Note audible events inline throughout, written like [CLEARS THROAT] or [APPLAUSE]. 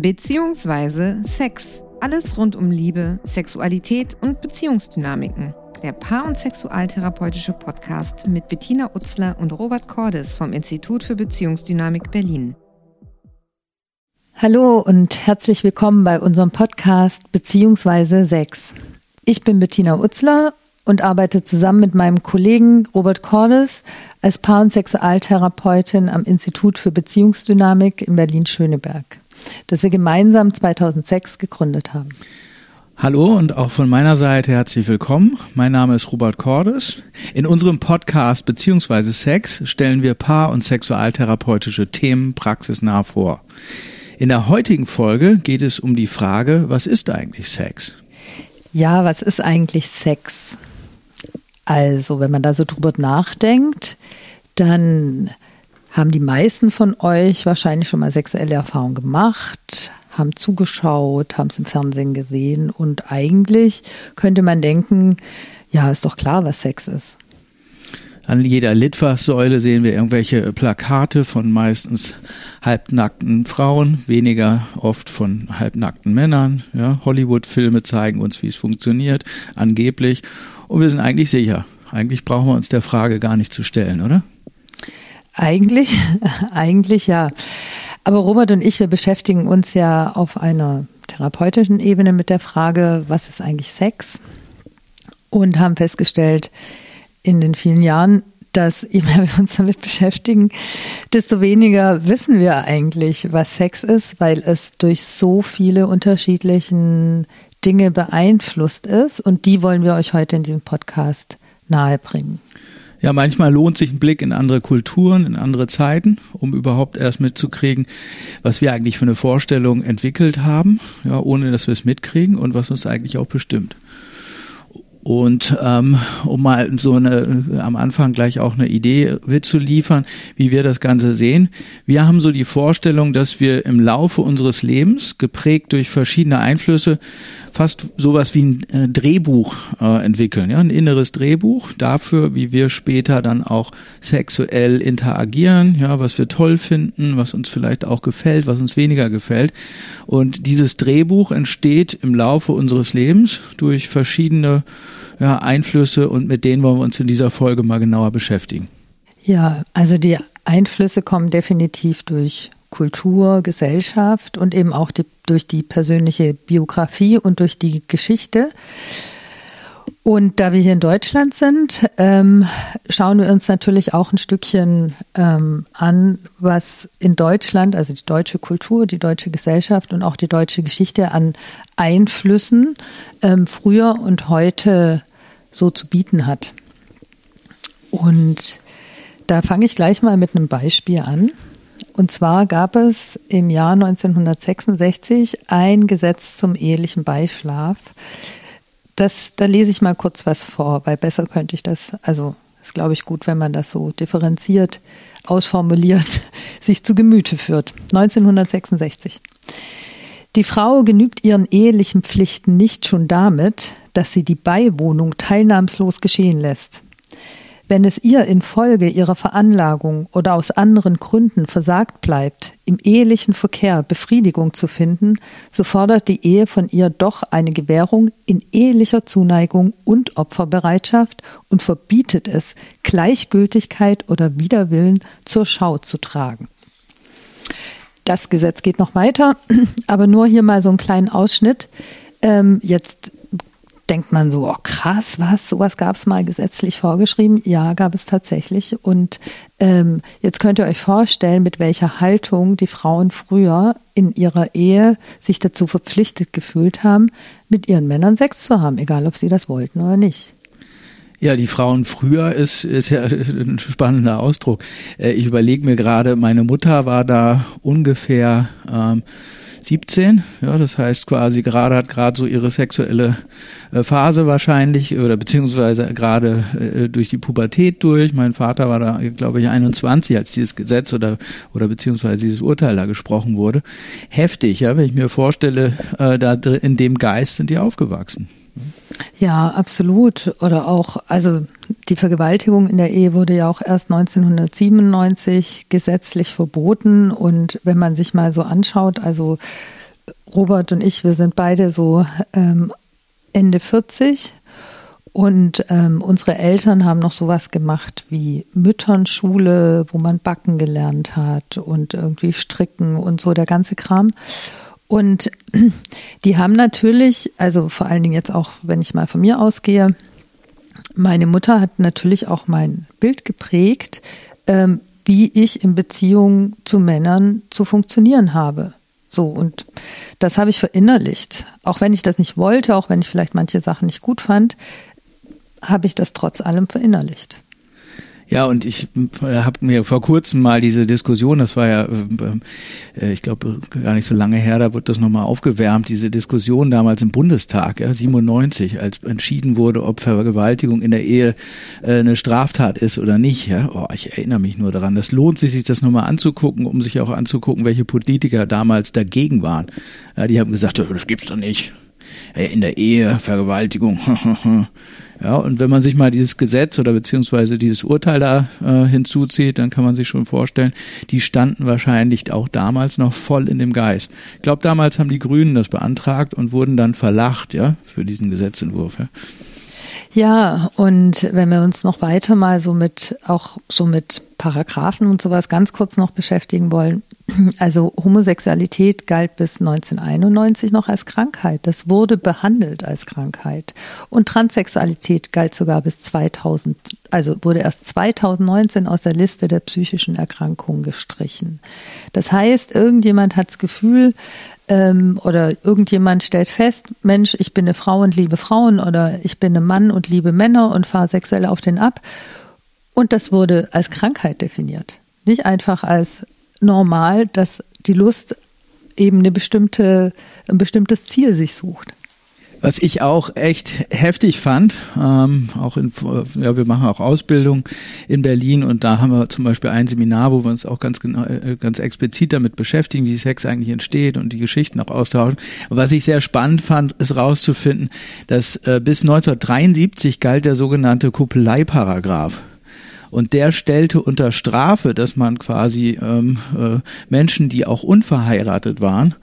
beziehungsweise Sex. Alles rund um Liebe, Sexualität und Beziehungsdynamiken. Der Paar- und Sexualtherapeutische Podcast mit Bettina Utzler und Robert Cordes vom Institut für Beziehungsdynamik Berlin. Hallo und herzlich willkommen bei unserem Podcast beziehungsweise Sex. Ich bin Bettina Utzler und arbeite zusammen mit meinem Kollegen Robert Cordes als Paar- und Sexualtherapeutin am Institut für Beziehungsdynamik in Berlin-Schöneberg, das wir gemeinsam 2006 gegründet haben. Hallo und auch von meiner Seite herzlich willkommen. Mein Name ist Robert Cordes. In unserem Podcast beziehungsweise Sex stellen wir Paar- und Sexualtherapeutische Themen praxisnah vor. In der heutigen Folge geht es um die Frage, was ist eigentlich Sex? Ja, was ist eigentlich Sex? Also, wenn man da so drüber nachdenkt, dann haben die meisten von euch wahrscheinlich schon mal sexuelle Erfahrungen gemacht, haben zugeschaut, haben es im Fernsehen gesehen und eigentlich könnte man denken, ja, ist doch klar, was Sex ist. An jeder Litfaßsäule sehen wir irgendwelche Plakate von meistens halbnackten Frauen, weniger oft von halbnackten Männern. Ja, Hollywood-Filme zeigen uns, wie es funktioniert, angeblich. Und wir sind eigentlich sicher. Eigentlich brauchen wir uns der Frage gar nicht zu stellen, oder? Eigentlich, [LAUGHS] eigentlich ja. Aber Robert und ich, wir beschäftigen uns ja auf einer therapeutischen Ebene mit der Frage, was ist eigentlich Sex? Und haben festgestellt, in den vielen Jahren, dass [LAUGHS] je mehr wir uns damit beschäftigen, desto weniger wissen wir eigentlich, was Sex ist, weil es durch so viele unterschiedlichen Dinge beeinflusst ist. Und die wollen wir euch heute in diesem Podcast nahebringen. Ja, manchmal lohnt sich ein Blick in andere Kulturen, in andere Zeiten, um überhaupt erst mitzukriegen, was wir eigentlich für eine Vorstellung entwickelt haben, ja, ohne dass wir es mitkriegen und was uns eigentlich auch bestimmt. Und ähm, um mal so eine am Anfang gleich auch eine Idee mitzuliefern, wie wir das Ganze sehen. Wir haben so die Vorstellung, dass wir im Laufe unseres Lebens, geprägt durch verschiedene Einflüsse, fast sowas wie ein äh, Drehbuch äh, entwickeln, ja, ein inneres Drehbuch dafür, wie wir später dann auch sexuell interagieren, ja, was wir toll finden, was uns vielleicht auch gefällt, was uns weniger gefällt. Und dieses Drehbuch entsteht im Laufe unseres Lebens durch verschiedene ja, Einflüsse und mit denen wollen wir uns in dieser Folge mal genauer beschäftigen. Ja, also die Einflüsse kommen definitiv durch Kultur, Gesellschaft und eben auch die, durch die persönliche Biografie und durch die Geschichte. Und da wir hier in Deutschland sind, ähm, schauen wir uns natürlich auch ein Stückchen ähm, an, was in Deutschland, also die deutsche Kultur, die deutsche Gesellschaft und auch die deutsche Geschichte an Einflüssen ähm, früher und heute so zu bieten hat. Und da fange ich gleich mal mit einem Beispiel an. Und zwar gab es im Jahr 1966 ein Gesetz zum ehelichen Beischlaf. Das, da lese ich mal kurz was vor, weil besser könnte ich das, also ist glaube ich gut, wenn man das so differenziert, ausformuliert, [LAUGHS] sich zu Gemüte führt. 1966. Die Frau genügt ihren ehelichen Pflichten nicht schon damit, dass sie die Beiwohnung teilnahmslos geschehen lässt. Wenn es ihr infolge ihrer Veranlagung oder aus anderen Gründen versagt bleibt, im ehelichen Verkehr Befriedigung zu finden, so fordert die Ehe von ihr doch eine Gewährung in ehelicher Zuneigung und Opferbereitschaft und verbietet es, Gleichgültigkeit oder Widerwillen zur Schau zu tragen. Das Gesetz geht noch weiter, [CLEARS THROAT] aber nur hier mal so einen kleinen Ausschnitt. Ähm, jetzt denkt man so, oh krass, was, sowas gab es mal gesetzlich vorgeschrieben? Ja, gab es tatsächlich. Und ähm, jetzt könnt ihr euch vorstellen, mit welcher Haltung die Frauen früher in ihrer Ehe sich dazu verpflichtet gefühlt haben, mit ihren Männern Sex zu haben, egal ob sie das wollten oder nicht. Ja, die Frauen früher ist, ist ja [LAUGHS] ein spannender Ausdruck. Äh, ich überlege mir gerade, meine Mutter war da ungefähr ähm, 17, ja, das heißt quasi gerade hat gerade so ihre sexuelle äh, Phase wahrscheinlich oder beziehungsweise gerade äh, durch die Pubertät durch. Mein Vater war da, glaube ich, 21, als dieses Gesetz oder oder beziehungsweise dieses Urteil da gesprochen wurde. Heftig, ja, wenn ich mir vorstelle, äh, da in dem Geist sind die aufgewachsen. Ja, absolut. Oder auch, also die Vergewaltigung in der Ehe wurde ja auch erst 1997 gesetzlich verboten. Und wenn man sich mal so anschaut, also Robert und ich, wir sind beide so ähm, Ende 40 und ähm, unsere Eltern haben noch sowas gemacht wie Mütternschule, wo man backen gelernt hat und irgendwie stricken und so der ganze Kram. Und [CLEARS THROAT] die haben natürlich, also vor allen Dingen jetzt auch, wenn ich mal von mir ausgehe, meine Mutter hat natürlich auch mein Bild geprägt, ähm, wie ich in Beziehung zu Männern zu funktionieren habe. So, und das habe ich verinnerlicht. Auch wenn ich das nicht wollte, auch wenn ich vielleicht manche Sachen nicht gut fand, habe ich das trotz allem verinnerlicht. Ja, und ich äh, habe mir vor kurzem mal diese Diskussion, das war ja, äh, äh, ich glaube, gar nicht so lange her, da wird das nochmal aufgewärmt, diese Diskussion damals im Bundestag, ja, 97, als entschieden wurde, ob Vergewaltigung in der Ehe äh, eine Straftat ist oder nicht. Ja. Oh, ich erinnere mich nur daran. Das lohnt sich, sich das nochmal anzugucken, um sich auch anzugucken, welche Politiker damals dagegen waren. Ja, die haben gesagt, das gibt's doch nicht. In der Ehe, Vergewaltigung. [LAUGHS] Ja, und wenn man sich mal dieses Gesetz oder beziehungsweise dieses Urteil da äh, hinzuzieht, dann kann man sich schon vorstellen, die standen wahrscheinlich auch damals noch voll in dem Geist. Ich glaube, damals haben die Grünen das beantragt und wurden dann verlacht, ja, für diesen Gesetzentwurf. Ja. Ja, und wenn wir uns noch weiter mal so mit, auch so mit Paragraphen und sowas ganz kurz noch beschäftigen wollen. Also Homosexualität galt bis 1991 noch als Krankheit. Das wurde behandelt als Krankheit. Und Transsexualität galt sogar bis 2000, also wurde erst 2019 aus der Liste der psychischen Erkrankungen gestrichen. Das heißt, irgendjemand hat das Gefühl, ähm, oder irgendjemand stellt fest, Mensch, ich bin eine Frau und liebe Frauen oder ich bin ein Mann und liebe Männer und fahre sexuell auf den ab. Und das wurde als Krankheit definiert. Nicht einfach als normal, dass die Lust eben eine bestimmte, ein bestimmtes Ziel sich sucht. Was ich auch echt heftig fand, ähm, auch in, ja, wir machen auch Ausbildung in Berlin und da haben wir zum Beispiel ein Seminar, wo wir uns auch ganz genau, äh, ganz explizit damit beschäftigen, wie Sex eigentlich entsteht und die Geschichten auch austauschen. was ich sehr spannend fand, ist rauszufinden, dass äh, bis 1973 galt der sogenannte Kuppeleieparagraph. Und der stellte unter Strafe, dass man quasi ähm, äh, Menschen, die auch unverheiratet waren,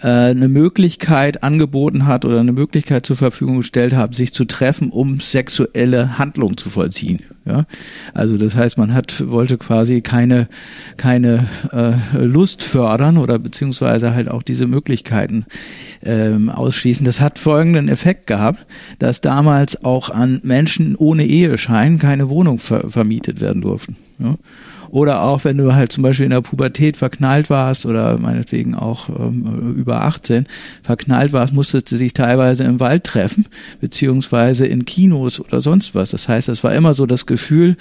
äh, eine Möglichkeit angeboten hat oder eine Möglichkeit zur Verfügung gestellt hat, sich zu treffen, um sexuelle Handlungen zu vollziehen. Ja, also das heißt, man hat wollte quasi keine keine äh, Lust fördern oder beziehungsweise halt auch diese Möglichkeiten ähm, ausschließen. Das hat folgenden Effekt gehabt, dass damals auch an Menschen ohne Eheschein keine Wohnung ver vermietet werden durften. Ja? Oder auch, wenn du halt zum Beispiel in der Pubertät verknallt warst oder meinetwegen auch ähm, über 18 verknallt warst, musstest du dich teilweise im Wald treffen, beziehungsweise in Kinos oder sonst was. Das heißt, es war immer so das Gefühl,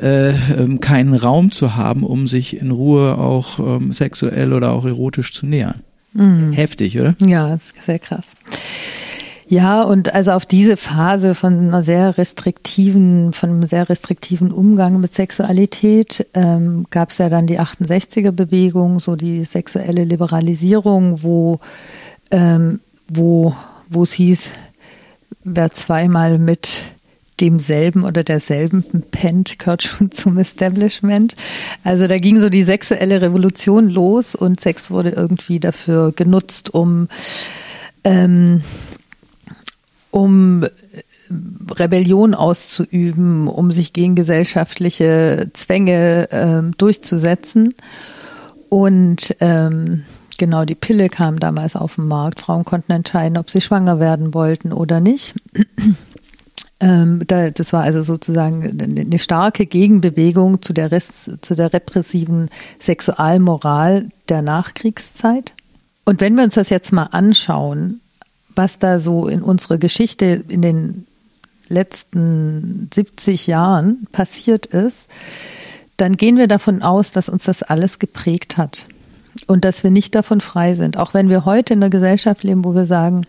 äh, ähm, keinen Raum zu haben, um sich in Ruhe auch ähm, sexuell oder auch erotisch zu nähern. Mhm. Heftig, oder? Ja, das ist sehr krass. Ja, und also auf diese Phase von einer sehr restriktiven, von einem sehr restriktiven Umgang mit Sexualität ähm, gab es ja dann die 68er Bewegung, so die sexuelle Liberalisierung, wo ähm, wo wo es hieß, wer zweimal mit demselben oder derselben pennt, gehört schon [LAUGHS] zum Establishment. Also da ging so die sexuelle Revolution los und Sex wurde irgendwie dafür genutzt, um ähm, um äh, Rebellion auszuüben, um sich gegen gesellschaftliche Zwänge ähm, durchzusetzen. Und ähm, genau, die Pille kam damals auf den Markt. Frauen konnten entscheiden, ob sie schwanger werden wollten oder nicht. [CLEARS THROAT] ähm, da, das war also sozusagen eine starke Gegenbewegung zu der, Res, zu der repressiven Sexualmoral der Nachkriegszeit. Und wenn wir uns das jetzt mal anschauen, was da so in unserer Geschichte in den letzten 70 Jahren passiert ist, dann gehen wir davon aus, dass uns das alles geprägt hat und dass wir nicht davon frei sind. Auch wenn wir heute in einer Gesellschaft leben, wo wir sagen,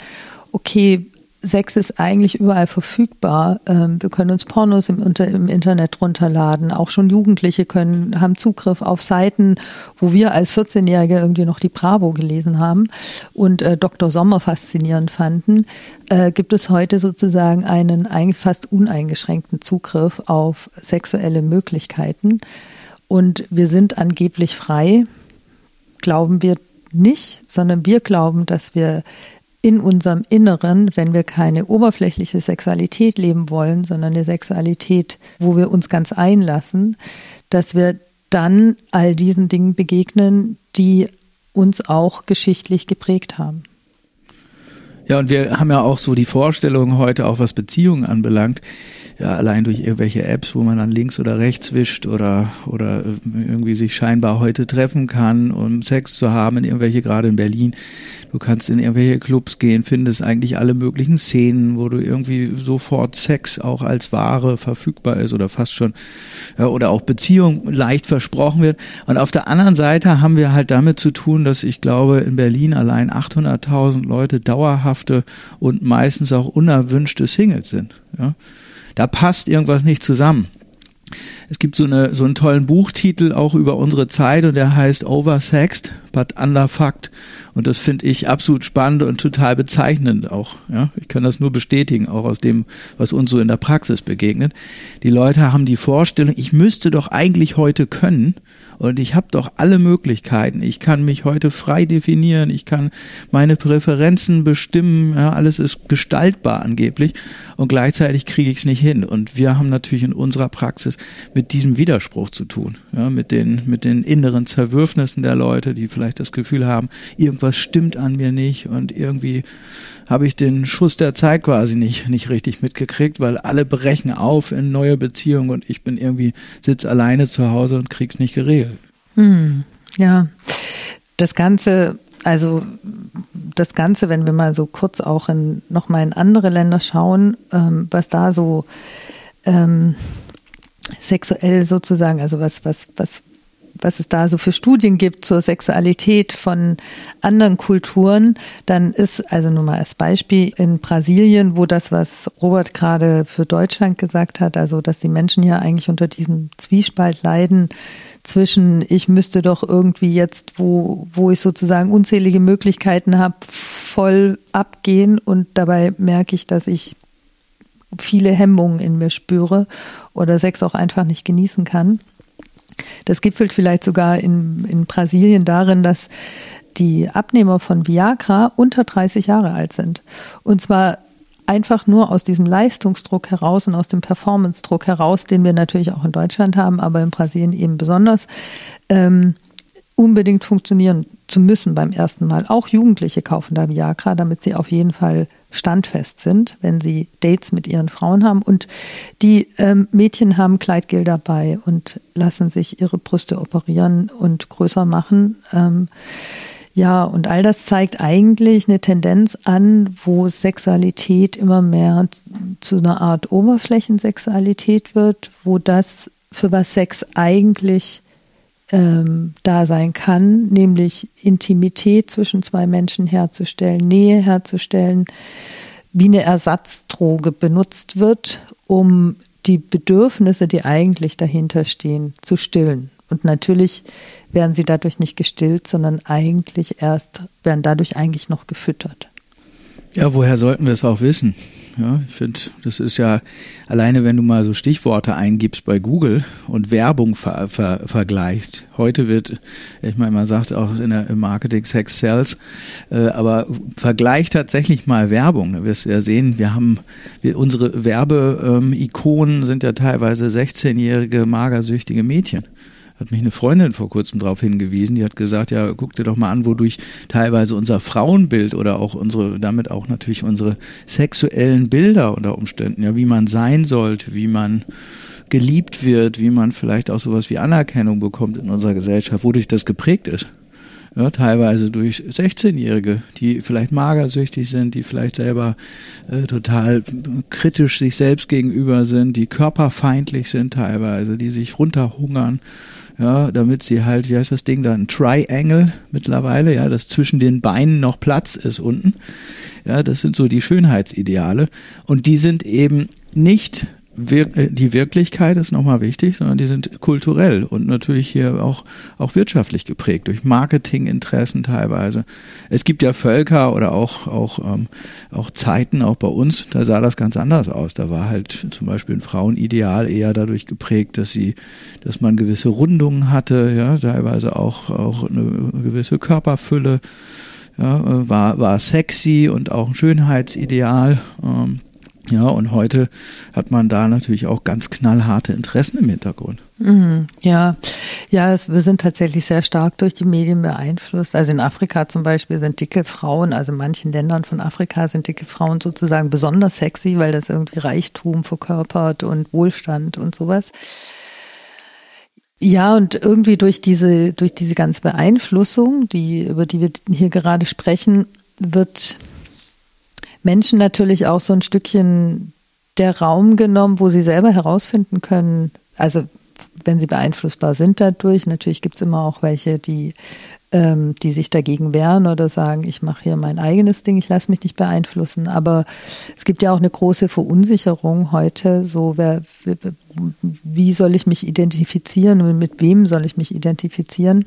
okay, Sex ist eigentlich überall verfügbar. Ähm, wir können uns Pornos im, Internet runterladen. Auch schon Jugendliche können, haben Zugriff auf Seiten, wo wir als 14-Jährige irgendwie noch die Bravo gelesen haben und äh, Dr. Sommer faszinierend fanden. Äh, gibt es heute sozusagen einen fast uneingeschränkten Zugriff auf sexuelle Möglichkeiten. Und wir sind angeblich frei. Glauben wir nicht, sondern wir glauben, dass wir in unserem Inneren, wenn wir keine oberflächliche Sexualität leben wollen, sondern eine Sexualität, wo wir uns ganz einlassen, dass wir dann all diesen Dingen begegnen, die uns auch geschichtlich geprägt haben. Ja, und wir haben ja auch so die Vorstellung heute, auch was Beziehungen anbelangt, ja, allein durch irgendwelche Apps, wo man dann links oder rechts wischt oder, oder irgendwie sich scheinbar heute treffen kann, um Sex zu haben, in irgendwelche, gerade in Berlin. Du kannst in irgendwelche Clubs gehen, findest eigentlich alle möglichen Szenen, wo du irgendwie sofort Sex auch als Ware verfügbar ist oder fast schon, ja, oder auch Beziehung leicht versprochen wird. Und auf der anderen Seite haben wir halt damit zu tun, dass ich glaube, in Berlin allein 800.000 Leute dauerhafte und meistens auch unerwünschte Singles sind. Ja da passt irgendwas nicht zusammen. Es gibt so, eine, so einen tollen Buchtitel auch über unsere Zeit und der heißt Oversexed, but Underfucked. Und das finde ich absolut spannend und total bezeichnend auch. Ja, ich kann das nur bestätigen, auch aus dem, was uns so in der Praxis begegnet. Die Leute haben die Vorstellung, ich müsste doch eigentlich heute können und ich habe doch alle Möglichkeiten. Ich kann mich heute frei definieren, ich kann meine Präferenzen bestimmen, ja, alles ist gestaltbar angeblich und gleichzeitig kriege ich es nicht hin. Und wir haben natürlich in unserer Praxis diesem Widerspruch zu tun, ja, mit den, mit den inneren Zerwürfnissen der Leute, die vielleicht das Gefühl haben, irgendwas stimmt an mir nicht und irgendwie habe ich den Schuss der Zeit quasi nicht, nicht richtig mitgekriegt, weil alle brechen auf in neue Beziehungen und ich bin irgendwie, sitz alleine zu Hause und krieg's nicht geregelt. Hm, ja, das Ganze, also das Ganze, wenn wir mal so kurz auch in, noch mal in andere Länder schauen, ähm, was da so ähm, sexuell sozusagen, also was, was, was was es da so für Studien gibt zur Sexualität von anderen Kulturen, dann ist, also nur mal als Beispiel, in Brasilien, wo das, was Robert gerade für Deutschland gesagt hat, also dass die Menschen ja eigentlich unter diesem Zwiespalt leiden zwischen, ich müsste doch irgendwie jetzt, wo, wo ich sozusagen unzählige Möglichkeiten habe, voll abgehen und dabei merke ich, dass ich viele Hemmungen in mir spüre oder Sex auch einfach nicht genießen kann. Das gipfelt vielleicht sogar in, in Brasilien darin, dass die Abnehmer von Viagra unter 30 Jahre alt sind. Und zwar einfach nur aus diesem Leistungsdruck heraus und aus dem Performance-Druck heraus, den wir natürlich auch in Deutschland haben, aber in Brasilien eben besonders, ähm, unbedingt funktionieren zu müssen beim ersten Mal. Auch Jugendliche kaufen da Viagra, damit sie auf jeden Fall standfest sind, wenn sie Dates mit ihren Frauen haben. Und die ähm, Mädchen haben Kleidgel dabei und lassen sich ihre Brüste operieren und größer machen. Ähm, ja, und all das zeigt eigentlich eine Tendenz an, wo Sexualität immer mehr zu einer Art Oberflächensexualität wird, wo das, für was Sex eigentlich ähm, da sein kann, nämlich Intimität zwischen zwei Menschen herzustellen, Nähe herzustellen, wie eine Ersatzdroge benutzt wird, um die Bedürfnisse, die eigentlich dahinter stehen, zu stillen. Und natürlich werden sie dadurch nicht gestillt, sondern eigentlich erst, werden dadurch eigentlich noch gefüttert. Ja, woher sollten wir es auch wissen? Ja, ich finde, das ist ja alleine, wenn du mal so Stichworte eingibst bei Google und Werbung ver, ver, vergleichst. Heute wird, ich meine, man sagt auch in der, im Marketing Sex Sells, äh, aber vergleich tatsächlich mal Werbung. Da wirst du ja sehen, wir haben, wir, unsere Werbeikonen ähm, sind ja teilweise 16-jährige magersüchtige Mädchen hat mich eine Freundin vor kurzem darauf hingewiesen, die hat gesagt, ja, guck dir doch mal an, wodurch teilweise unser Frauenbild oder auch unsere, damit auch natürlich unsere sexuellen Bilder unter Umständen, ja, wie man sein sollte, wie man geliebt wird, wie man vielleicht auch sowas wie Anerkennung bekommt in unserer Gesellschaft, wodurch das geprägt ist. Ja, teilweise durch 16-Jährige, die vielleicht magersüchtig sind, die vielleicht selber äh, total kritisch sich selbst gegenüber sind, die körperfeindlich sind teilweise, die sich runterhungern ja, damit sie halt, wie heißt das Ding da, ein Triangle mittlerweile, ja, dass zwischen den Beinen noch Platz ist unten. Ja, das sind so die Schönheitsideale und die sind eben nicht äh, die Wirklichkeit ist nochmal wichtig, sondern die sind kulturell und natürlich hier auch, auch wirtschaftlich geprägt, durch Marketinginteressen teilweise. Es gibt ja Völker oder auch, auch, ähm, auch Zeiten, auch bei uns, da sah das ganz anders aus. Da war halt zum Beispiel ein Frauenideal eher dadurch geprägt, dass sie, dass man gewisse Rundungen hatte, ja, teilweise auch, auch eine gewisse Körperfülle, ja, war, war sexy und auch ein Schönheitsideal. Ähm, ja, und heute hat man da natürlich auch ganz knallharte Interessen im Hintergrund. Mhm, ja, ja, es, wir sind tatsächlich sehr stark durch die Medien beeinflusst. Also in Afrika zum Beispiel sind dicke Frauen, also in manchen Ländern von Afrika sind dicke Frauen sozusagen besonders sexy, weil das irgendwie Reichtum verkörpert und Wohlstand und sowas. Ja, und irgendwie durch diese, durch diese ganze Beeinflussung, die, über die wir hier gerade sprechen, wird Menschen natürlich auch so ein Stückchen der Raum genommen, wo sie selber herausfinden können, also wenn sie beeinflussbar sind dadurch, natürlich gibt es immer auch welche, die, ähm, die sich dagegen wehren oder sagen, ich mache hier mein eigenes Ding, ich lasse mich nicht beeinflussen. Aber es gibt ja auch eine große Verunsicherung heute, so wer, wie soll ich mich identifizieren und mit wem soll ich mich identifizieren?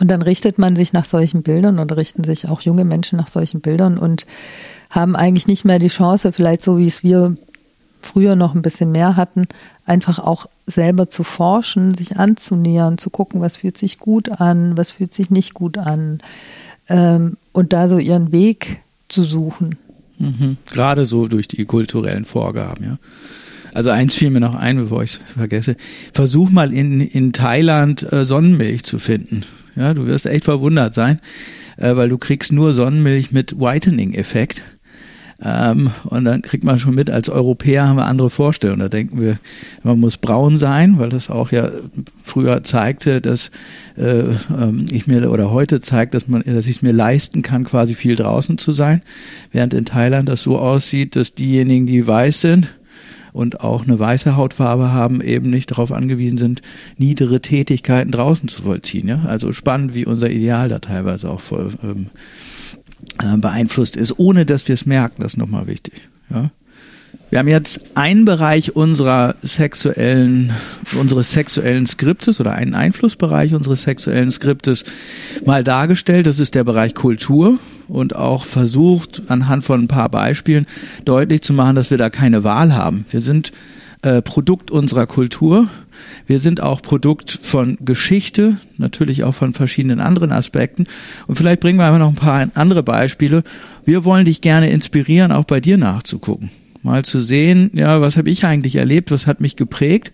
Und dann richtet man sich nach solchen Bildern oder richten sich auch junge Menschen nach solchen Bildern und haben eigentlich nicht mehr die Chance, vielleicht so wie es wir früher noch ein bisschen mehr hatten, einfach auch selber zu forschen, sich anzunähern, zu gucken, was fühlt sich gut an, was fühlt sich nicht gut an ähm, und da so ihren Weg zu suchen. Mhm. Gerade so durch die kulturellen Vorgaben, ja. Also eins fiel mir noch ein, bevor ich es vergesse. Versuch mal in, in Thailand äh, Sonnenmilch zu finden. Ja, du wirst echt verwundert sein, äh, weil du kriegst nur Sonnenmilch mit Whitening-Effekt. Ähm, und dann kriegt man schon mit, als Europäer haben wir andere Vorstellungen. Da denken wir, man muss braun sein, weil das auch ja früher zeigte, dass äh, ähm, ich mir oder heute zeigt, dass man, dass ich es mir leisten kann, quasi viel draußen zu sein. Während in Thailand das so aussieht, dass diejenigen, die weiß sind, und auch eine weiße Hautfarbe haben, eben nicht darauf angewiesen sind, niedere Tätigkeiten draußen zu vollziehen. Ja? Also spannend, wie unser Ideal da teilweise auch voll, ähm, äh, beeinflusst ist, ohne dass wir es merken. Das ist nochmal wichtig. Ja? Wir haben jetzt einen Bereich unserer sexuellen, unseres sexuellen Skriptes oder einen Einflussbereich unseres sexuellen Skriptes mal dargestellt. Das ist der Bereich Kultur und auch versucht, anhand von ein paar Beispielen deutlich zu machen, dass wir da keine Wahl haben. Wir sind äh, Produkt unserer Kultur. Wir sind auch Produkt von Geschichte, natürlich auch von verschiedenen anderen Aspekten. Und vielleicht bringen wir einfach noch ein paar andere Beispiele. Wir wollen dich gerne inspirieren, auch bei dir nachzugucken mal zu sehen, ja, was habe ich eigentlich erlebt, was hat mich geprägt.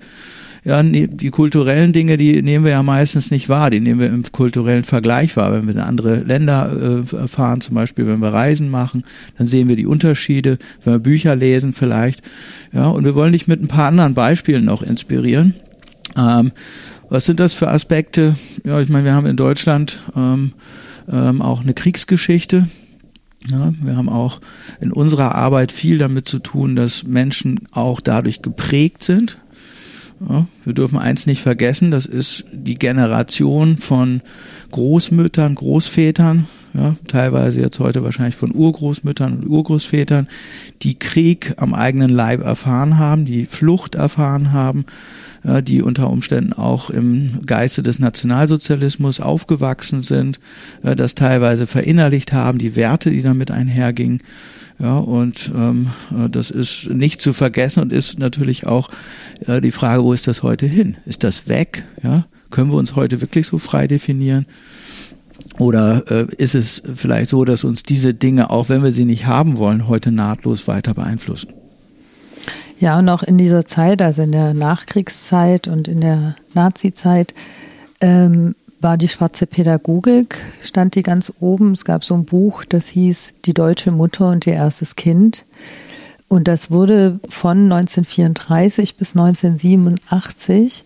Ja, die kulturellen Dinge, die nehmen wir ja meistens nicht wahr, die nehmen wir im kulturellen Vergleich wahr. Wenn wir in andere Länder äh, fahren, zum Beispiel, wenn wir Reisen machen, dann sehen wir die Unterschiede, wenn wir Bücher lesen vielleicht. Ja, und wir wollen dich mit ein paar anderen Beispielen noch inspirieren. Ähm, was sind das für Aspekte? Ja, ich meine, wir haben in Deutschland ähm, ähm, auch eine Kriegsgeschichte. Ja, wir haben auch in unserer Arbeit viel damit zu tun, dass Menschen auch dadurch geprägt sind. Ja, wir dürfen eins nicht vergessen, das ist die Generation von Großmüttern, Großvätern, ja, teilweise jetzt heute wahrscheinlich von Urgroßmüttern und Urgroßvätern, die Krieg am eigenen Leib erfahren haben, die Flucht erfahren haben, ja, die unter Umständen auch im Geiste des Nationalsozialismus aufgewachsen sind, äh, das teilweise verinnerlicht haben, die Werte, die damit einhergingen. Ja, und ähm, äh, das ist nicht zu vergessen und ist natürlich auch äh, die Frage, wo ist das heute hin? Ist das weg? Ja, können wir uns heute wirklich so frei definieren? Oder äh, ist es vielleicht so, dass uns diese Dinge, auch wenn wir sie nicht haben wollen, heute nahtlos weiter beeinflussen? Ja, und auch in dieser Zeit, also in der Nachkriegszeit und in der Nazizeit, ähm, war die schwarze Pädagogik, stand die ganz oben. Es gab so ein Buch, das hieß Die deutsche Mutter und ihr erstes Kind. Und das wurde von 1934 bis 1987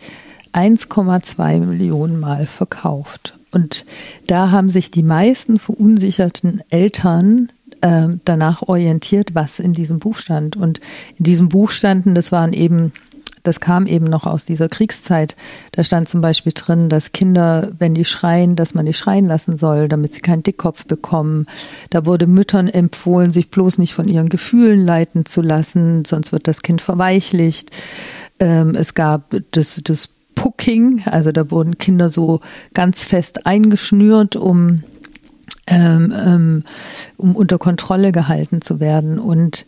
1,2 Millionen Mal verkauft. Und da haben sich die meisten verunsicherten Eltern äh, danach orientiert, was in diesem Buch stand. Und in diesem Buch standen, das waren eben das kam eben noch aus dieser Kriegszeit. Da stand zum Beispiel drin, dass Kinder, wenn die schreien, dass man die schreien lassen soll, damit sie keinen Dickkopf bekommen. Da wurde Müttern empfohlen, sich bloß nicht von ihren Gefühlen leiten zu lassen, sonst wird das Kind verweichlicht. Ähm, es gab das, das Pucking, also da wurden Kinder so ganz fest eingeschnürt, um ähm, ähm, um unter Kontrolle gehalten zu werden. Und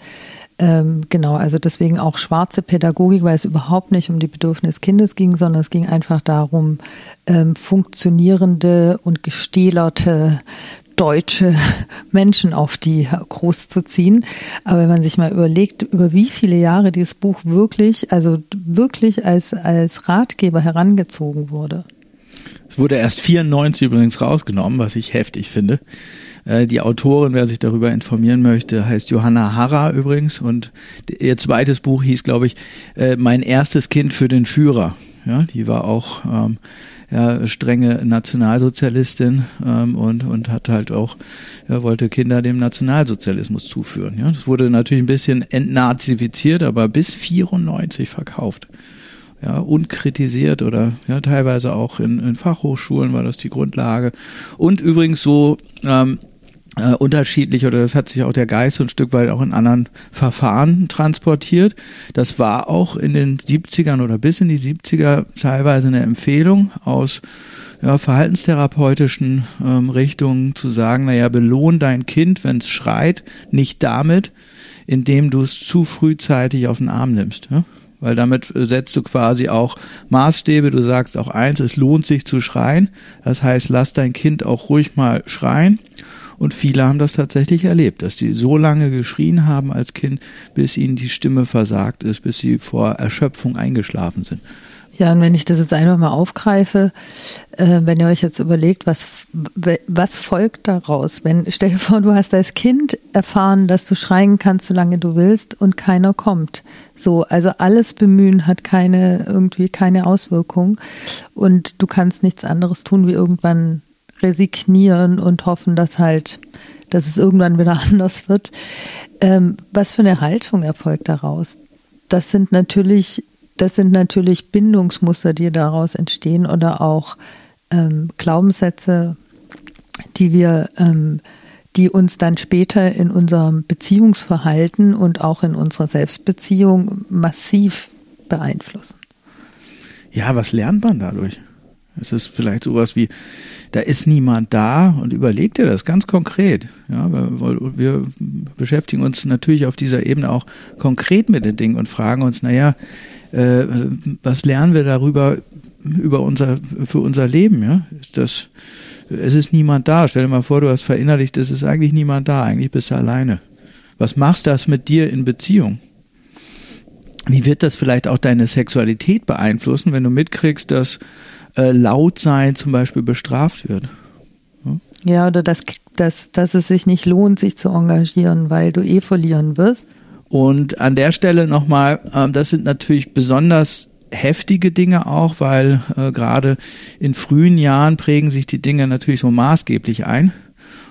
ähm, genau, also deswegen auch schwarze Pädagogik, weil es überhaupt nicht um die Bedürfnisse des Kindes ging, sondern es ging einfach darum, ähm, funktionierende und gestählerte deutsche Menschen auf die groß zu ziehen. Aber wenn man sich mal überlegt, über wie viele Jahre dieses Buch wirklich, also wirklich als, als Ratgeber herangezogen wurde. Es wurde erst 94 übrigens rausgenommen, was ich heftig finde. Äh, die Autorin, wer sich darüber informieren möchte, heißt Johanna Harrer übrigens und ihr zweites Buch hieß, glaube ich, äh, Mein erstes Kind für den Führer. Ja, die war auch ähm, ja, strenge Nationalsozialistin ähm, und, und hat halt auch, ja, wollte Kinder dem Nationalsozialismus zuführen. Ja, das wurde natürlich ein bisschen entnazifiziert, aber bis 94 verkauft ja, unkritisiert oder ja, teilweise auch in, in Fachhochschulen war das die Grundlage. Und übrigens so ähm, äh, unterschiedlich oder das hat sich auch der Geist so ein Stück weit auch in anderen Verfahren transportiert. Das war auch in den 70ern oder bis in die 70er teilweise eine Empfehlung aus ja, verhaltenstherapeutischen ähm, Richtungen zu sagen, naja, belohn dein Kind, wenn es schreit, nicht damit, indem du es zu frühzeitig auf den Arm nimmst. Ja? weil damit setzt du quasi auch Maßstäbe. Du sagst auch eins, es lohnt sich zu schreien. Das heißt, lass dein Kind auch ruhig mal schreien. Und viele haben das tatsächlich erlebt, dass sie so lange geschrien haben als Kind, bis ihnen die Stimme versagt ist, bis sie vor Erschöpfung eingeschlafen sind. Ja, und wenn ich das jetzt einfach mal aufgreife, äh, wenn ihr euch jetzt überlegt, was, was folgt daraus? Wenn, stell dir vor, du hast als Kind erfahren, dass du schreien kannst, solange du willst und keiner kommt. So, also alles bemühen hat keine, irgendwie keine Auswirkung und du kannst nichts anderes tun, wie irgendwann resignieren und hoffen, dass halt, dass es irgendwann wieder [LAUGHS] anders wird. Ähm, was für eine Haltung erfolgt daraus? Das sind natürlich das sind natürlich Bindungsmuster, die daraus entstehen oder auch ähm, Glaubenssätze, die wir, ähm, die uns dann später in unserem Beziehungsverhalten und auch in unserer Selbstbeziehung massiv beeinflussen. Ja, was lernt man dadurch? Es ist vielleicht sowas wie, da ist niemand da und überlegt dir das ganz konkret. Ja, wir, wir beschäftigen uns natürlich auf dieser Ebene auch konkret mit den Dingen und fragen uns, naja, äh, was lernen wir darüber über unser für unser Leben? Ja, das es ist niemand da. Stell dir mal vor, du hast verinnerlicht, es ist eigentlich niemand da. Eigentlich bist du alleine. Was machst das mit dir in Beziehung? Wie wird das vielleicht auch deine Sexualität beeinflussen, wenn du mitkriegst, dass äh, Lautsein zum Beispiel bestraft wird? Hm? Ja, oder dass, dass, dass es sich nicht lohnt, sich zu engagieren, weil du eh verlieren wirst. Und an der Stelle nochmal, äh, das sind natürlich besonders heftige Dinge auch, weil äh, gerade in frühen Jahren prägen sich die Dinge natürlich so maßgeblich ein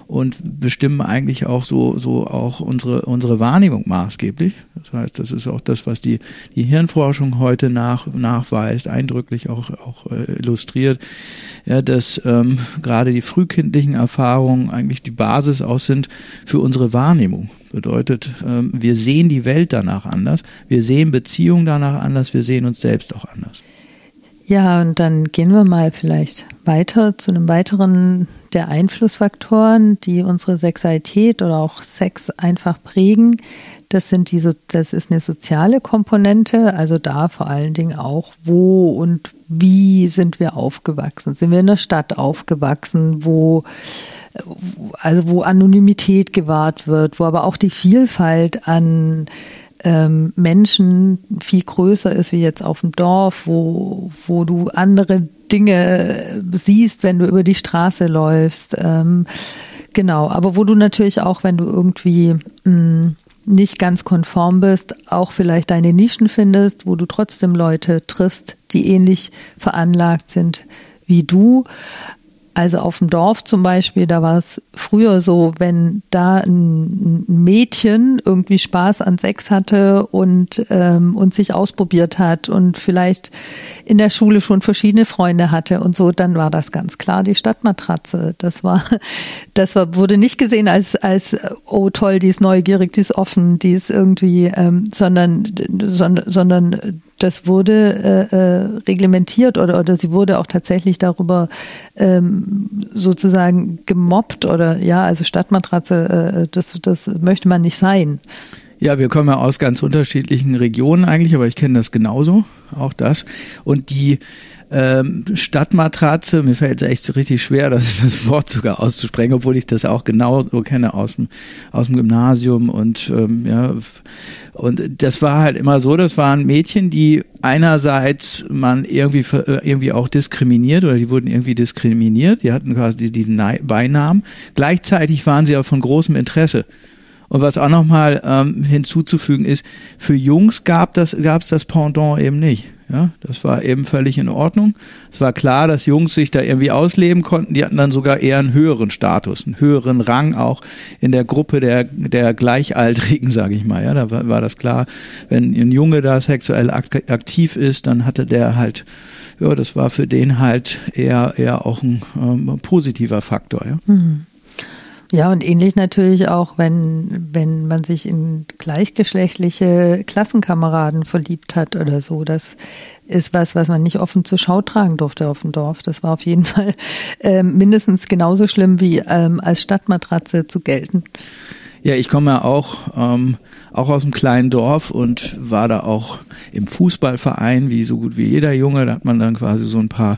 und bestimmen eigentlich auch so, so auch unsere, unsere Wahrnehmung maßgeblich. Das heißt, das ist auch das, was die, die Hirnforschung heute nach, nachweist, eindrücklich auch, auch äh, illustriert, ja, dass ähm, gerade die frühkindlichen Erfahrungen eigentlich die Basis auch sind für unsere Wahrnehmung. Bedeutet, ähm, wir sehen die Welt danach anders, wir sehen Beziehungen danach anders, wir sehen uns selbst auch anders. Ja, und dann gehen wir mal vielleicht weiter zu einem weiteren der Einflussfaktoren, die unsere Sexualität oder auch Sex einfach prägen. Das sind diese, das ist eine soziale Komponente, also da vor allen Dingen auch, wo und wie sind wir aufgewachsen? Sind wir in der Stadt aufgewachsen, wo also wo Anonymität gewahrt wird, wo aber auch die Vielfalt an ähm, Menschen viel größer ist wie jetzt auf dem Dorf, wo, wo du andere Dinge siehst, wenn du über die Straße läufst. Ähm, genau, aber wo du natürlich auch, wenn du irgendwie mh, mm, nicht ganz konform bist, auch vielleicht deine Nischen findest, wo du trotzdem Leute triffst, die ähnlich veranlagt sind wie du. Also auf dem Dorf zum Beispiel, da war es früher so, wenn da ein Mädchen irgendwie Spaß an Sex hatte und, ähm, und sich ausprobiert hat und vielleicht in der Schule schon verschiedene Freunde hatte und so, dann war das ganz klar die Stadtmatratze. Das war, [LAUGHS] das war, wurde nicht gesehen als, als, oh toll, die ist neugierig, die ist offen, die ist irgendwie, ähm, sondern, sondern, sondern das wurde äh, äh, reglementiert oder, oder sie wurde auch tatsächlich darüber ähm, sozusagen gemobbt oder ja, also Stadtmatratze, äh, das, das möchte man nicht sein. Ja, wir kommen ja aus ganz unterschiedlichen Regionen eigentlich, aber ich kenne das genauso, auch das. Und die ähm, Stadtmatratze, mir fällt es echt richtig schwer, das, [LAUGHS] das Wort sogar auszusprechen, obwohl ich das auch genau so kenne aus dem, aus dem Gymnasium und ähm, ja, und das war halt immer so, das waren Mädchen, die einerseits man irgendwie äh, irgendwie auch diskriminiert oder die wurden irgendwie diskriminiert, die hatten quasi diesen Beinamen. Gleichzeitig waren sie aber von großem Interesse. Und was auch nochmal ähm, hinzuzufügen ist, für Jungs gab das, gab es das Pendant eben nicht. Ja, das war eben völlig in Ordnung. Es war klar, dass Jungs sich da irgendwie ausleben konnten. Die hatten dann sogar eher einen höheren Status, einen höheren Rang auch in der Gruppe der, der Gleichaltrigen, [LAUGHS] sage ich mal. Ja, da war, war das klar. Wenn ein Junge da sexuell aktiv ist, dann hatte der halt, ja, das war für den halt eher, eher auch ein ähm, positiver Faktor. Ja. Mhm. Ja, und ähnlich natürlich auch, wenn, wenn man sich in gleichgeschlechtliche Klassenkameraden verliebt hat oder so. Das ist was, was man nicht offen zur Schau tragen durfte auf dem Dorf. Das war auf jeden Fall äh, mindestens genauso schlimm wie ähm, als Stadtmatratze zu gelten. Ja, ich komme ja auch, ähm, auch aus einem kleinen Dorf und war da auch im Fußballverein, wie so gut wie jeder Junge. Da hat man dann quasi so ein paar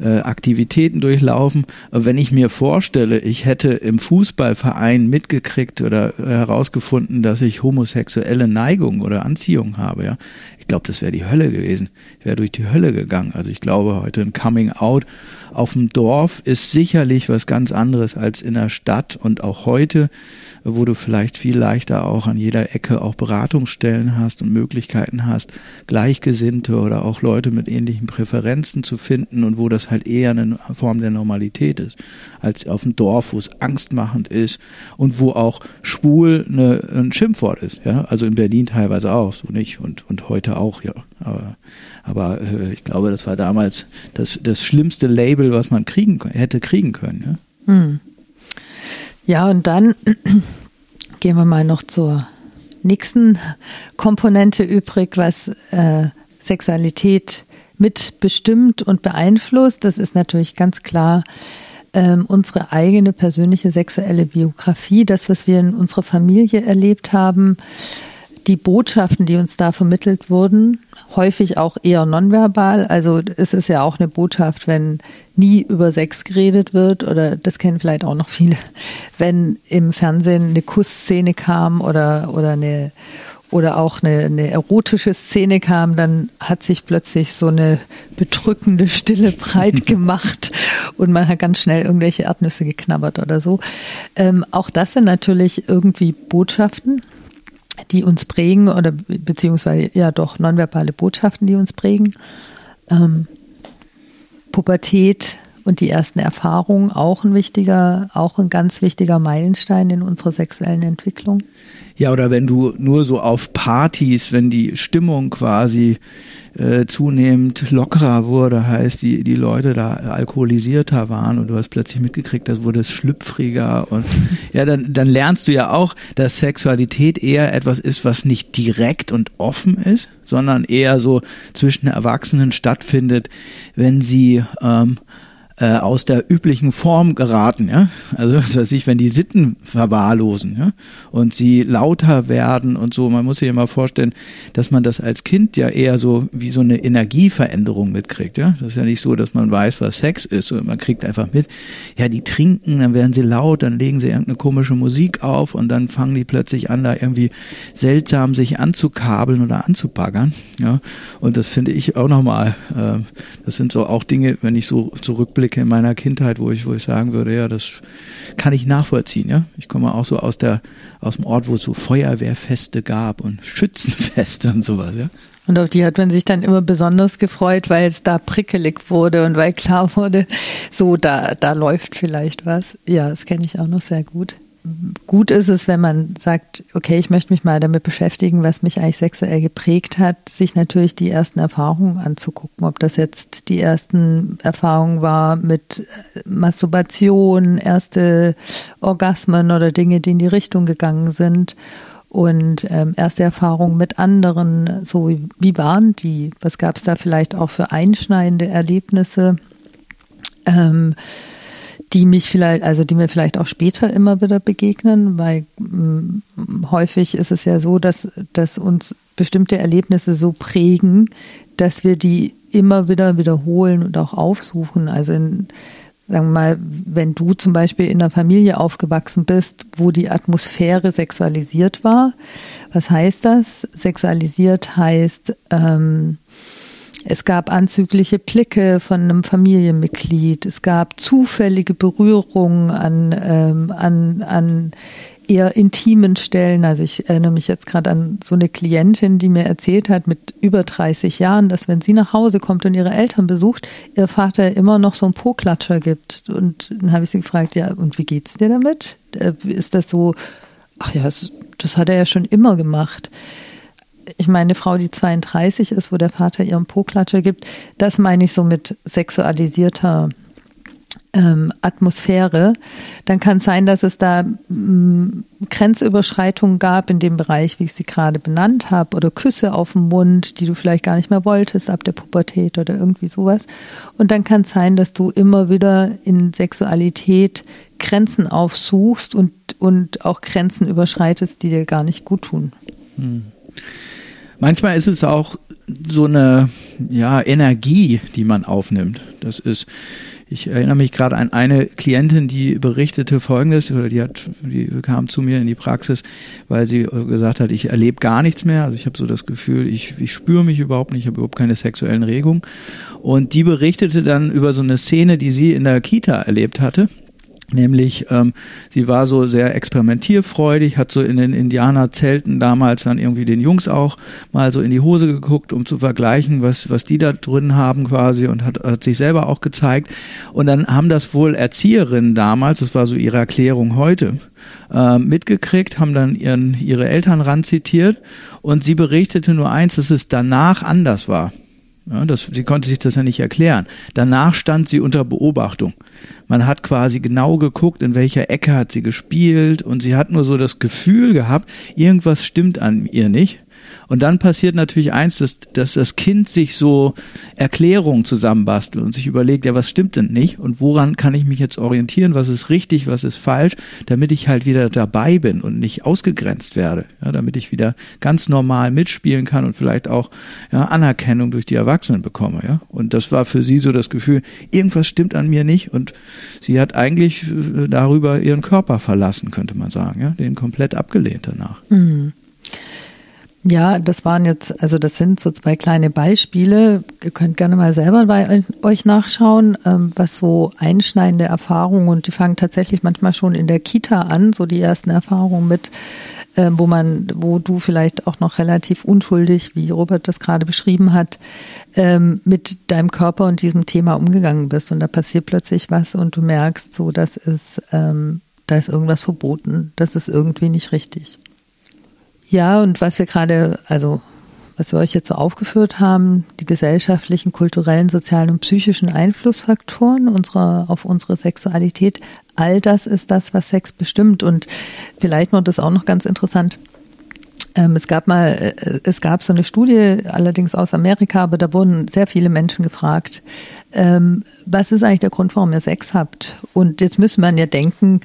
äh, Aktivitäten durchlaufen. Wenn ich mir vorstelle, ich hätte im Fußballverein mitgekriegt oder herausgefunden, dass ich homosexuelle Neigung oder Anziehung habe, ja, ich glaube, das wäre die Hölle gewesen. Ich wäre durch die Hölle gegangen. Also ich glaube, heute ein Coming Out auf dem Dorf ist sicherlich was ganz anderes als in der Stadt. Und auch heute wo du vielleicht viel leichter auch an jeder Ecke auch Beratungsstellen hast und Möglichkeiten hast, Gleichgesinnte oder auch Leute mit ähnlichen Präferenzen zu finden und wo das halt eher eine Form der Normalität ist, als auf dem Dorf, wo es angstmachend ist und wo auch schwul eine, ein Schimpfwort ist, ja, also in Berlin teilweise auch, so nicht und, und heute auch, ja, aber aber äh, ich glaube, das war damals das, das schlimmste Label, was man kriegen hätte kriegen können. Ja? Hm. Ja, und dann [CLEARS THROAT] gehen wir mal noch zur nächsten Komponente übrig, was äh, Sexualität mitbestimmt und beeinflusst. Das ist natürlich ganz klar ähm, unsere eigene persönliche sexuelle Biografie, das, was wir in unserer Familie erlebt haben, die Botschaften, die uns da vermittelt wurden, häufig auch eher nonverbal. Also es ist ja auch eine Botschaft, wenn nie über Sex geredet wird oder das kennen vielleicht auch noch viele, wenn im Fernsehen eine Kussszene kam oder oder eine oder auch eine, eine erotische Szene kam, dann hat sich plötzlich so eine bedrückende Stille breit [LAUGHS] gemacht und man hat ganz schnell irgendwelche Erdnüsse geknabbert oder so. Ähm, auch das sind natürlich irgendwie Botschaften, die uns prägen oder beziehungsweise ja doch nonverbale Botschaften, die uns prägen. Ähm, Pubertät und die ersten Erfahrungen auch ein wichtiger, auch ein ganz wichtiger Meilenstein in unserer sexuellen Entwicklung. Ja, oder wenn du nur so auf Partys, wenn die Stimmung quasi äh, zunehmend lockerer wurde, heißt die die Leute da alkoholisierter waren und du hast plötzlich mitgekriegt, das wurde es schlüpfriger und [LAUGHS] ja, dann dann lernst du ja auch, dass Sexualität eher etwas ist, was nicht direkt und offen ist, sondern eher so zwischen Erwachsenen stattfindet, wenn sie ähm, äh, aus der üblichen Form geraten, ja. Also was weiß ich, wenn die Sitten verwahrlosen, ja, und sie lauter werden und so. Man muss sich immer vorstellen, dass man das als Kind ja eher so wie so eine Energieveränderung mitkriegt, ja. Das ist ja nicht so, dass man weiß, was Sex ist, und man kriegt einfach mit, ja, die trinken, dann werden sie laut, dann legen sie irgendeine komische Musik auf und dann fangen die plötzlich an, da irgendwie seltsam sich anzukabeln oder anzubaggern, ja. Und das finde ich auch nochmal, äh, das sind so auch Dinge, wenn ich so zurückblicke, Augenblicke in meiner Kindheit, wo ich, wo ich sagen würde, ja, das kann ich nachvollziehen, ja. Ich komme auch so aus der, aus dem Ort, wo es so Feuerwehrfeste gab und Schützenfeste und sowas, ja. Und auf die hat man sich dann immer besonders gefreut, weil es da prickelig wurde und weil klar [LAUGHS] wurde, so, da, da läuft vielleicht was. Ja, das kenne ich auch noch sehr gut. Gut ist es, wenn man sagt, okay, ich möchte mich mal damit beschäftigen, was mich eigentlich sexuell geprägt hat, sich natürlich die ersten Erfahrungen anzugucken, ob das jetzt die ersten Erfahrungen war mit Masturbation, erste Orgasmen oder Dinge, die in die Richtung gegangen sind. Und ähm, erste Erfahrungen mit anderen, so wie, wie waren die? Was gab es da vielleicht auch für einschneidende Erlebnisse, ähm, die mich vielleicht, also die mir vielleicht auch später immer wieder begegnen, weil ähm, häufig ist es ja so, dass, dass uns bestimmte Erlebnisse so prägen, dass wir die immer wieder wiederholen und auch aufsuchen. Also in sagen wir mal, wenn du zum Beispiel in einer Familie aufgewachsen bist, wo die Atmosphäre sexualisiert war, was heißt das? Sexualisiert heißt, ähm, es gab anzügliche Blicke von einem Familienmitglied, es gab zufällige Berührungen an, ähm, an, an eher intimen Stellen. Also ich erinnere mich jetzt gerade an so eine Klientin, die mir erzählt hat mit über 30 Jahren, dass wenn sie nach Hause kommt und ihre Eltern besucht, ihr Vater immer noch so einen Po-Klatscher gibt. Und dann habe ich sie gefragt, ja, und wie geht's dir damit? Äh, ist das so, ach ja, das, das hat er ja schon immer gemacht. Ich meine, eine Frau, die 32 ist, wo der Vater ihren Po-Klatscher gibt, das meine ich so mit sexualisierter ähm, Atmosphäre, dann kann es sein, dass es da ähm, Grenzüberschreitungen gab in dem Bereich, wie ich sie gerade benannt habe, oder Küsse auf dem Mund, die du vielleicht gar nicht mehr wolltest ab der Pubertät oder irgendwie sowas. Und dann kann es sein, dass du immer wieder in Sexualität Grenzen aufsuchst und, und auch Grenzen überschreitest, die dir gar nicht gut tun. Hm. Manchmal ist es auch so eine ja, Energie, die man aufnimmt. Das ist ich erinnere mich gerade an eine Klientin, die berichtete Folgendes, oder die hat, die kam zu mir in die Praxis, weil sie gesagt hat, ich erlebe gar nichts mehr. Also ich habe so das Gefühl, ich, ich spüre mich überhaupt nicht, ich habe überhaupt keine sexuellen Regungen. Und die berichtete dann über so eine Szene, die sie in der Kita erlebt hatte. Nämlich, ähm, sie war so sehr experimentierfreudig, hat so in den Indianerzelten damals dann irgendwie den Jungs auch mal so in die Hose geguckt, um zu vergleichen, was, was die da drin haben quasi und hat, hat sich selber auch gezeigt. Und dann haben das wohl Erzieherinnen damals, das war so ihre Erklärung heute, äh, mitgekriegt, haben dann ihren, ihre Eltern ranzitiert und sie berichtete nur eins, dass es danach anders war. Ja, das, sie konnte sich das ja nicht erklären. Danach stand sie unter Beobachtung. Man hat quasi genau geguckt, in welcher Ecke hat sie gespielt und sie hat nur so das Gefühl gehabt, irgendwas stimmt an ihr nicht. Und dann passiert natürlich eins, dass, dass das Kind sich so Erklärungen zusammenbastelt und sich überlegt, ja, was stimmt denn nicht und woran kann ich mich jetzt orientieren, was ist richtig, was ist falsch, damit ich halt wieder dabei bin und nicht ausgegrenzt werde, ja, damit ich wieder ganz normal mitspielen kann und vielleicht auch ja, Anerkennung durch die Erwachsenen bekomme. Ja. Und das war für sie so das Gefühl, irgendwas stimmt an mir nicht und sie hat eigentlich äh, darüber ihren Körper verlassen, könnte man sagen, ja, den komplett abgelehnt danach. Mhm. Ja, das waren jetzt, also das sind so zwei kleine Beispiele. Ihr könnt gerne mal selber bei euch nachschauen, ähm, was so einschneidende Erfahrungen und die fangen tatsächlich manchmal schon in der Kita an, so die ersten Erfahrungen mit, ähm, wo man, wo du vielleicht auch noch relativ unschuldig, wie Robert das gerade beschrieben hat, ähm, mit deinem Körper und diesem Thema umgegangen bist und da passiert plötzlich was und du merkst so, das ist, da ist irgendwas verboten, das ist irgendwie nicht richtig. Ja, und was wir gerade, also was wir euch jetzt so aufgeführt haben, die gesellschaftlichen, kulturellen, sozialen und psychischen Einflussfaktoren unserer, auf unsere Sexualität, all das ist das, was Sex bestimmt. Und vielleicht noch das auch noch ganz interessant. Ähm, es gab mal, äh, es gab so eine Studie, allerdings aus Amerika, aber da wurden sehr viele Menschen gefragt, ähm, was ist eigentlich der Grund, warum ihr Sex habt? Und jetzt müsste man ja denken,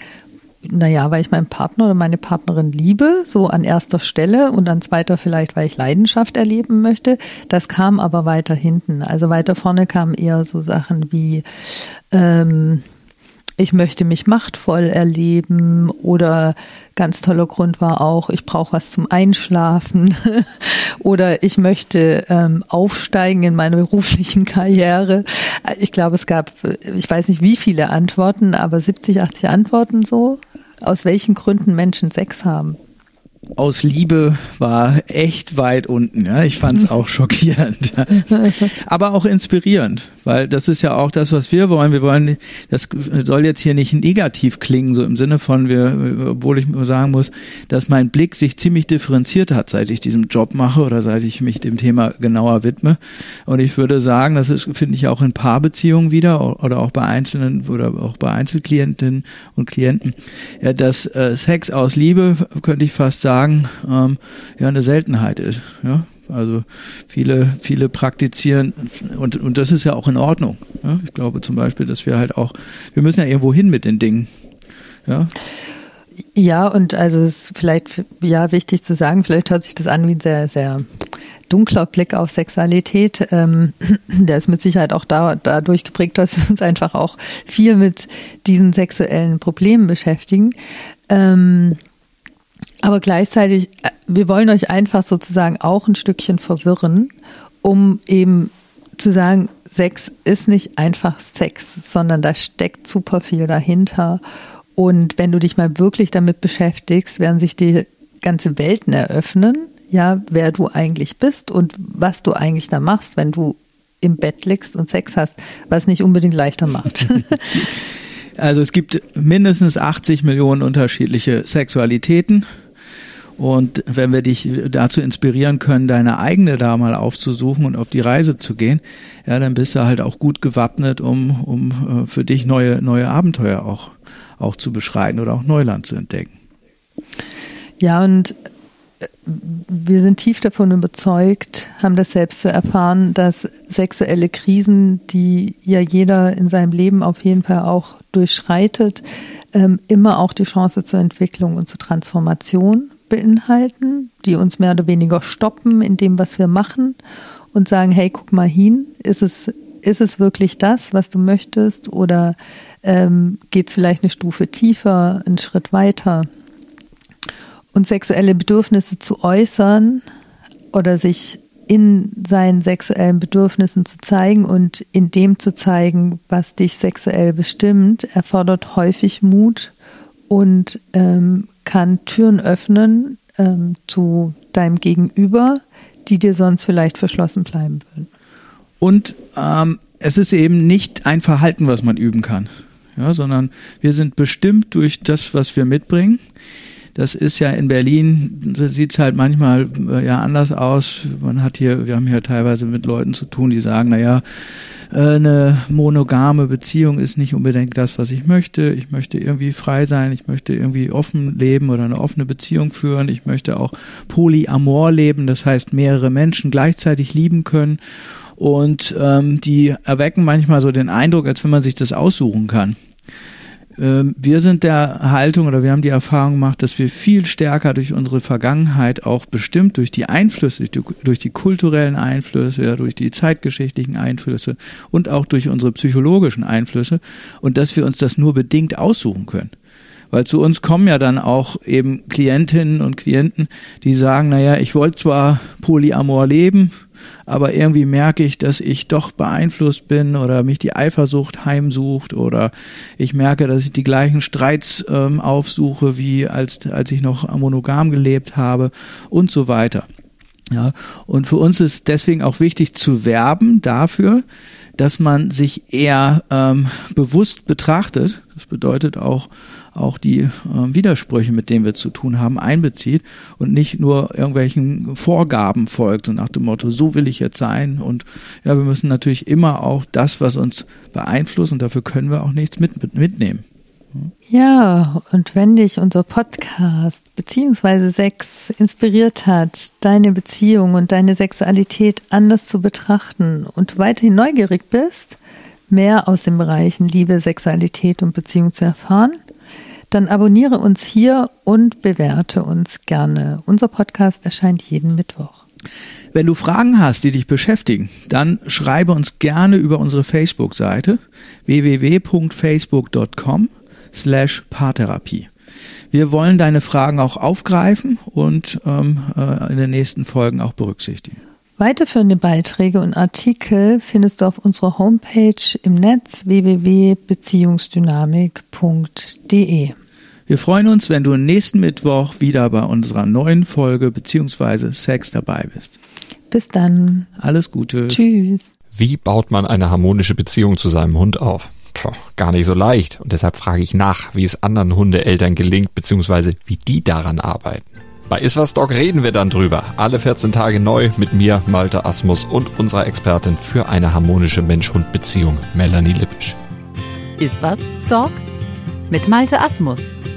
naja, weil ich meinen Partner oder meine Partnerin liebe, so an erster Stelle und an zweiter vielleicht, weil ich Leidenschaft erleben möchte. Das kam aber weiter hinten. Also weiter vorne kamen eher so Sachen wie, ähm, ich möchte mich machtvoll erleben oder ganz toller Grund war auch, ich brauche was zum Einschlafen [LAUGHS] oder ich möchte ähm, aufsteigen in meiner beruflichen Karriere. Ich glaube, es gab, ich weiß nicht wie viele Antworten, aber 70, 80 Antworten so, aus welchen Gründen Menschen Sex haben aus Liebe war echt weit unten. Ja, ich fand es auch [LAUGHS] schockierend, aber auch inspirierend, weil das ist ja auch das, was wir wollen. Wir wollen, das soll jetzt hier nicht negativ klingen, so im Sinne von wir, obwohl ich sagen muss, dass mein Blick sich ziemlich differenziert hat, seit ich diesen Job mache oder seit ich mich dem Thema genauer widme. Und ich würde sagen, das ist, finde ich auch in Paarbeziehungen wieder oder auch bei einzelnen oder auch bei Einzelklientinnen und Klienten, ja, dass äh, Sex aus Liebe könnte ich fast sagen sagen, ähm, ja eine Seltenheit ist. Ja? Also viele, viele praktizieren und, und das ist ja auch in Ordnung. Ja? Ich glaube zum Beispiel, dass wir halt auch, wir müssen ja irgendwo hin mit den Dingen. Ja. Ja, und also es ist vielleicht ja wichtig zu sagen, vielleicht hört sich das an wie ein sehr, sehr dunkler Blick auf Sexualität. Ähm, [CLEARS THROAT] der ist mit Sicherheit auch da, dadurch geprägt, dass wir uns einfach auch viel mit diesen sexuellen Problemen beschäftigen. Ähm, aber gleichzeitig, äh, wir wollen euch einfach sozusagen auch ein Stückchen verwirren, um eben zu sagen, Sex ist nicht einfach Sex, sondern da steckt super viel dahinter. Und wenn du dich mal wirklich damit beschäftigst, werden sich die ganze Welten eröffnen, ja, wer du eigentlich bist und was du eigentlich da machst, wenn du im Bett liegst und Sex hast, was nicht unbedingt leichter macht. [LAUGHS] Also es gibt mindestens 80 Millionen unterschiedliche Sexualitäten. Und wenn wir dich dazu inspirieren können, deine eigene da mal aufzusuchen und auf die Reise zu gehen, ja, dann bist du halt auch gut gewappnet, um, um äh, für dich neue, neue Abenteuer auch, auch zu beschreiten oder auch Neuland zu entdecken. Ja, und äh, wir sind tief davon überzeugt, haben das selbst zu erfahren, dass sexuelle Krisen, die ja jeder in seinem Leben auf jeden Fall auch durchschreitet, ähm, immer auch die Chance zur Entwicklung und zur Transformation beinhalten, die uns mehr oder weniger stoppen in dem, was wir machen und sagen, hey, guck mal hin, ist es, ist es wirklich das, was du möchtest oder ähm, geht es vielleicht eine Stufe tiefer, einen Schritt weiter? Und sexuelle Bedürfnisse zu äußern oder sich in seinen sexuellen Bedürfnissen zu zeigen und in dem zu zeigen, was dich sexuell bestimmt, erfordert häufig Mut und ähm, kann Türen öffnen ähm, zu deinem Gegenüber, die dir sonst vielleicht verschlossen bleiben würden. Und ähm, es ist eben nicht ein Verhalten, was man üben kann, ja, sondern wir sind bestimmt durch das, was wir mitbringen. Das ist ja in Berlin, sieht es halt manchmal äh, ja anders aus. Man hat hier, wir haben hier teilweise mit Leuten zu tun, die sagen, naja, eine monogame Beziehung ist nicht unbedingt das, was ich möchte. Ich möchte irgendwie frei sein, ich möchte irgendwie offen leben oder eine offene Beziehung führen. Ich möchte auch polyamor leben, das heißt mehrere Menschen gleichzeitig lieben können. Und ähm, die erwecken manchmal so den Eindruck, als wenn man sich das aussuchen kann. Ähm, wir sind der Haltung oder wir haben die Erfahrung gemacht, dass wir viel stärker durch unsere Vergangenheit auch bestimmt durch die Einflüsse, durch die kulturellen Einflüsse, ja, durch die zeitgeschichtlichen Einflüsse und auch durch unsere psychologischen Einflüsse und dass wir uns das nur bedingt aussuchen können. Weil zu uns kommen ja dann auch eben Klientinnen und Klienten, die sagen, naja, ich wollte zwar Polyamor leben, aber irgendwie merke ich, dass ich doch beeinflusst bin oder mich die Eifersucht heimsucht oder ich merke, dass ich die gleichen Streits ähm, aufsuche, wie als, als ich noch monogam gelebt habe und so weiter. Ja, und für uns ist deswegen auch wichtig zu werben dafür, dass man sich eher ähm, bewusst betrachtet. Das bedeutet auch auch die äh, Widersprüche, mit denen wir zu tun haben, einbezieht und nicht nur irgendwelchen Vorgaben folgt und nach dem Motto, so will ich jetzt sein. Und ja, wir müssen natürlich immer auch das, was uns beeinflusst, und dafür können wir auch nichts mit, mitnehmen. Ja, und wenn dich unser Podcast beziehungsweise Sex inspiriert hat, deine Beziehung und deine Sexualität anders zu betrachten und weiterhin neugierig bist, mehr aus den Bereichen Liebe, Sexualität und Beziehung zu erfahren, dann abonniere uns hier und bewerte uns gerne. Unser Podcast erscheint jeden Mittwoch. Wenn du Fragen hast, die dich beschäftigen, dann schreibe uns gerne über unsere Facebook-Seite www.facebook.com slash Paartherapie. Wir wollen deine Fragen auch aufgreifen und ähm, äh, in den nächsten Folgen auch berücksichtigen. Weiterführende Beiträge und Artikel findest du auf unserer Homepage im Netz www.beziehungsdynamik.de. Wir freuen uns, wenn du nächsten Mittwoch wieder bei unserer neuen Folge beziehungsweise Sex dabei bist. Bis dann. Alles Gute. Tschüss. Wie baut man eine harmonische Beziehung zu seinem Hund auf? Puh, gar nicht so leicht. Und deshalb frage ich nach, wie es anderen Hundeeltern gelingt, beziehungsweise wie die daran arbeiten. Bei Iswas Dog reden wir dann drüber. Alle 14 Tage neu mit mir, Malte Asmus und unserer Expertin für eine harmonische Mensch-Hund-Beziehung, Melanie Lippisch. Iswas Dog mit Malte Asmus